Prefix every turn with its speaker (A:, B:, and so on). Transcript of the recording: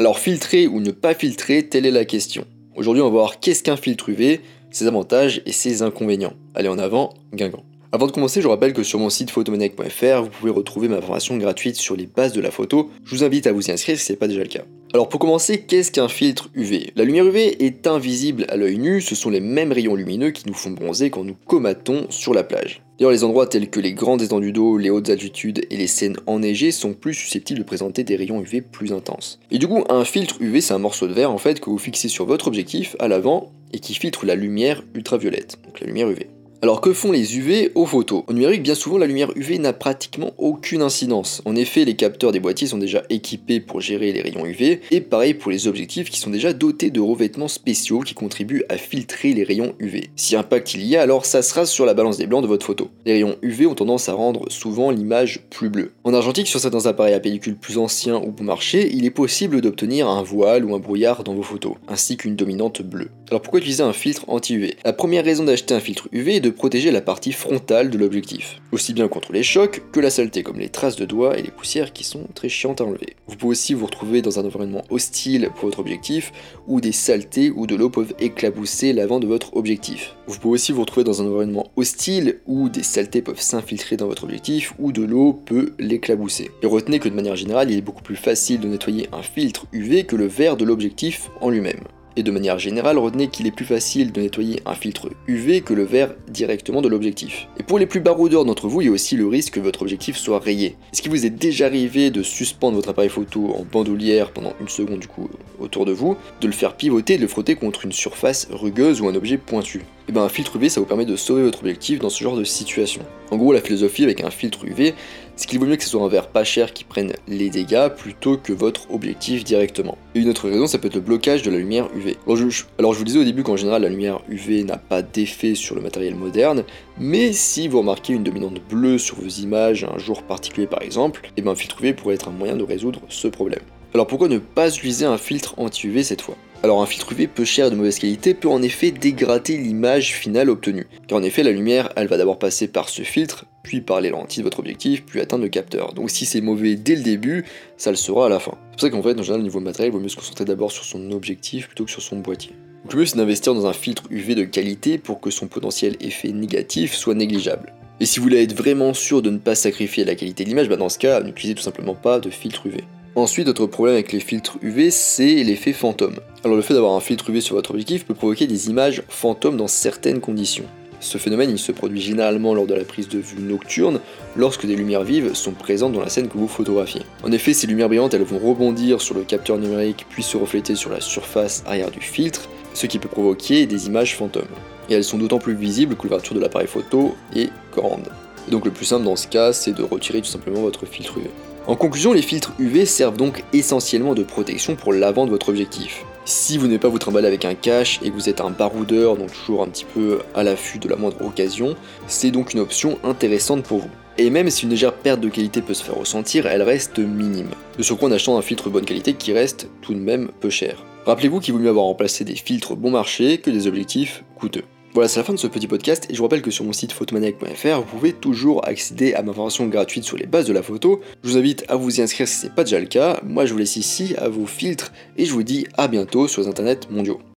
A: Alors filtrer ou ne pas filtrer, telle est la question. Aujourd'hui on va voir qu'est-ce qu'un filtre UV, ses avantages et ses inconvénients. Allez en avant, Guingamp. Avant de commencer, je rappelle que sur mon site photomaniac.fr, vous pouvez retrouver ma formation gratuite sur les bases de la photo. Je vous invite à vous y inscrire si ce n'est pas déjà le cas. Alors pour commencer, qu'est-ce qu'un filtre UV La lumière UV est invisible à l'œil nu, ce sont les mêmes rayons lumineux qui nous font bronzer quand nous comatons sur la plage. D'ailleurs, les endroits tels que les grandes étendues d'eau, les hautes altitudes et les scènes enneigées sont plus susceptibles de présenter des rayons UV plus intenses. Et du coup, un filtre UV, c'est un morceau de verre en fait que vous fixez sur votre objectif à l'avant et qui filtre la lumière ultraviolette, donc la lumière UV. Alors que font les UV aux photos Au numérique, bien souvent, la lumière UV n'a pratiquement aucune incidence. En effet, les capteurs des boîtiers sont déjà équipés pour gérer les rayons UV, et pareil pour les objectifs qui sont déjà dotés de revêtements spéciaux qui contribuent à filtrer les rayons UV. Si impact il y a, alors ça sera sur la balance des blancs de votre photo. Les rayons UV ont tendance à rendre souvent l'image plus bleue. En argentique, sur certains appareils à pellicule plus anciens ou bon marché, il est possible d'obtenir un voile ou un brouillard dans vos photos, ainsi qu'une dominante bleue. Alors pourquoi utiliser un filtre anti-UV La première raison d'acheter un filtre UV est de protéger la partie frontale de l'objectif, aussi bien contre les chocs que la saleté comme les traces de doigts et les poussières qui sont très chiantes à enlever. Vous pouvez aussi vous retrouver dans un environnement hostile pour votre objectif, où des saletés ou de l'eau peuvent éclabousser l'avant de votre objectif. Vous pouvez aussi vous retrouver dans un environnement hostile où des saletés peuvent s'infiltrer dans votre objectif ou de l'eau peut l'éclabousser. Et retenez que de manière générale, il est beaucoup plus facile de nettoyer un filtre UV que le verre de l'objectif en lui-même. Et de manière générale, retenez qu'il est plus facile de nettoyer un filtre UV que le verre directement de l'objectif. Et pour les plus baroudeurs d'entre vous, il y a aussi le risque que votre objectif soit rayé. Est-ce qu'il vous est déjà arrivé de suspendre votre appareil photo en bandoulière pendant une seconde du coup autour de vous, de le faire pivoter et de le frotter contre une surface rugueuse ou un objet pointu? Et eh bien un filtre UV ça vous permet de sauver votre objectif dans ce genre de situation. En gros la philosophie avec un filtre UV c'est qu'il vaut mieux que ce soit un verre pas cher qui prenne les dégâts plutôt que votre objectif directement. Et une autre raison, ça peut être le blocage de la lumière UV. Alors je, alors je vous disais au début qu'en général la lumière UV n'a pas d'effet sur le matériel moderne, mais si vous remarquez une dominante bleue sur vos images un jour particulier par exemple, et eh bien un filtre UV pourrait être un moyen de résoudre ce problème. Alors pourquoi ne pas utiliser un filtre anti-UV cette fois? Alors un filtre UV peu cher et de mauvaise qualité peut en effet dégrader l'image finale obtenue, car en effet la lumière elle va d'abord passer par ce filtre, puis par les lentilles de votre objectif, puis atteindre le capteur. Donc si c'est mauvais dès le début, ça le sera à la fin. C'est pour ça qu'en fait en général au niveau matériel il vaut mieux se concentrer d'abord sur son objectif plutôt que sur son boîtier. Donc le mieux c'est d'investir dans un filtre UV de qualité pour que son potentiel effet négatif soit négligeable. Et si vous voulez être vraiment sûr de ne pas sacrifier la qualité de l'image, bah dans ce cas, n'utilisez tout simplement pas de filtre UV. Ensuite, autre problème avec les filtres UV, c'est l'effet fantôme. Alors le fait d'avoir un filtre UV sur votre objectif peut provoquer des images fantômes dans certaines conditions. Ce phénomène se produit généralement lors de la prise de vue nocturne, lorsque des lumières vives sont présentes dans la scène que vous photographiez. En effet, ces lumières brillantes elles vont rebondir sur le capteur numérique puis se refléter sur la surface arrière du filtre, ce qui peut provoquer des images fantômes. Et elles sont d'autant plus visibles que l'ouverture de l'appareil photo est grande. Donc le plus simple dans ce cas, c'est de retirer tout simplement votre filtre UV. En conclusion, les filtres UV servent donc essentiellement de protection pour l'avant de votre objectif. Si vous n'avez pas vous trimballer avec un cache et que vous êtes un baroudeur, donc toujours un petit peu à l'affût de la moindre occasion, c'est donc une option intéressante pour vous. Et même si une légère perte de qualité peut se faire ressentir, elle reste minime. De surcroît en achetant un filtre bonne qualité qui reste tout de même peu cher. Rappelez-vous qu'il vaut mieux avoir remplacé des filtres bon marché que des objectifs coûteux. Voilà, c'est la fin de ce petit podcast et je vous rappelle que sur mon site photomaniac.fr, vous pouvez toujours accéder à ma formation gratuite sur les bases de la photo. Je vous invite à vous y inscrire si ce n'est pas déjà le cas. Moi, je vous laisse ici à vos filtres et je vous dis à bientôt sur les internets mondiaux.